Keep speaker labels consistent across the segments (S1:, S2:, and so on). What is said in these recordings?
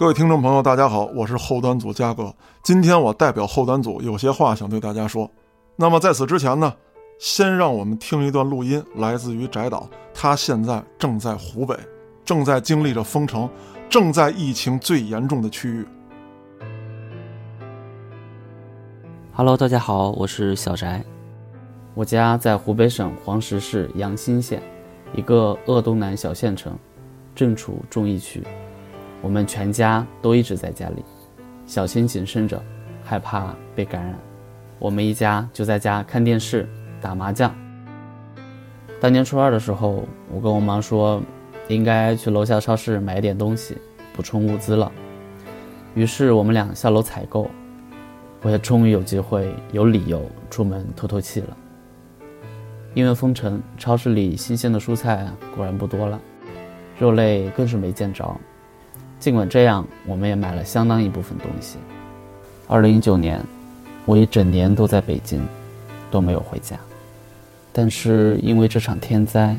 S1: 各位听众朋友，大家好，我是后端组嘉哥。今天我代表后端组有些话想对大家说。那么在此之前呢，先让我们听一段录音，来自于翟导，他现在正在湖北，正在经历着封城，正在疫情最严重的区域。
S2: Hello，大家好，我是小翟，我家在湖北省黄石市阳新县，一个鄂东南小县城，正处重疫区。我们全家都一直在家里，小心谨慎着，害怕被感染。我们一家就在家看电视、打麻将。大年初二的时候，我跟我妈说，应该去楼下超市买点东西，补充物资了。于是我们俩下楼采购。我也终于有机会、有理由出门透透气了。因为封城，超市里新鲜的蔬菜果然不多了，肉类更是没见着。尽管这样，我们也买了相当一部分东西。二零一九年，我一整年都在北京，都没有回家。但是因为这场天灾，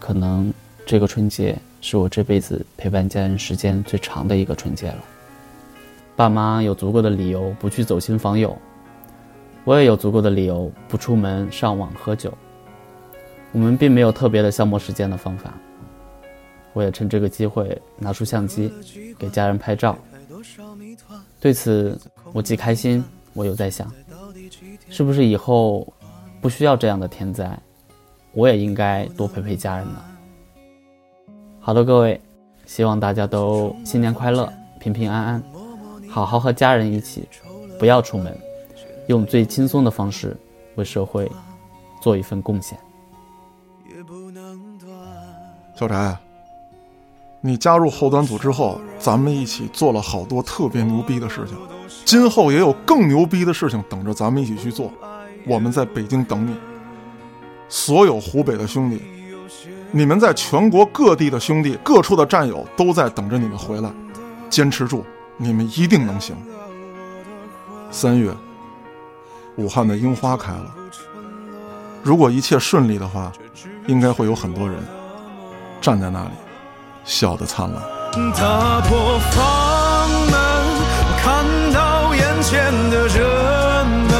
S2: 可能这个春节是我这辈子陪伴家人时间最长的一个春节了。爸妈有足够的理由不去走亲访友，我也有足够的理由不出门上网喝酒。我们并没有特别的消磨时间的方法。我也趁这个机会拿出相机，给家人拍照。对此，我既开心，我又在想，是不是以后不需要这样的天灾，我也应该多陪陪家人呢？好的，各位，希望大家都新年快乐，平平安安，好好和家人一起，不要出门，用最轻松的方式为社会做一份贡献。
S1: 小翟，你加入后端组之后，咱们一起做了好多特别牛逼的事情，今后也有更牛逼的事情等着咱们一起去做。我们在北京等你，所有湖北的兄弟，你们在全国各地的兄弟、各处的战友都在等着你们回来，坚持住，你们一定能行。三月，武汉的樱花开了，如果一切顺利的话，应该会有很多人站在那里。笑得灿烂。
S3: 打破房门，看到眼前的人们，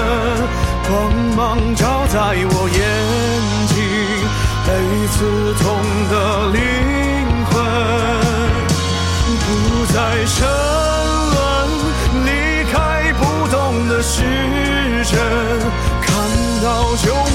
S3: 光芒照在我眼睛，被刺痛的灵魂不再沉沦，离开不动的时针，看到就。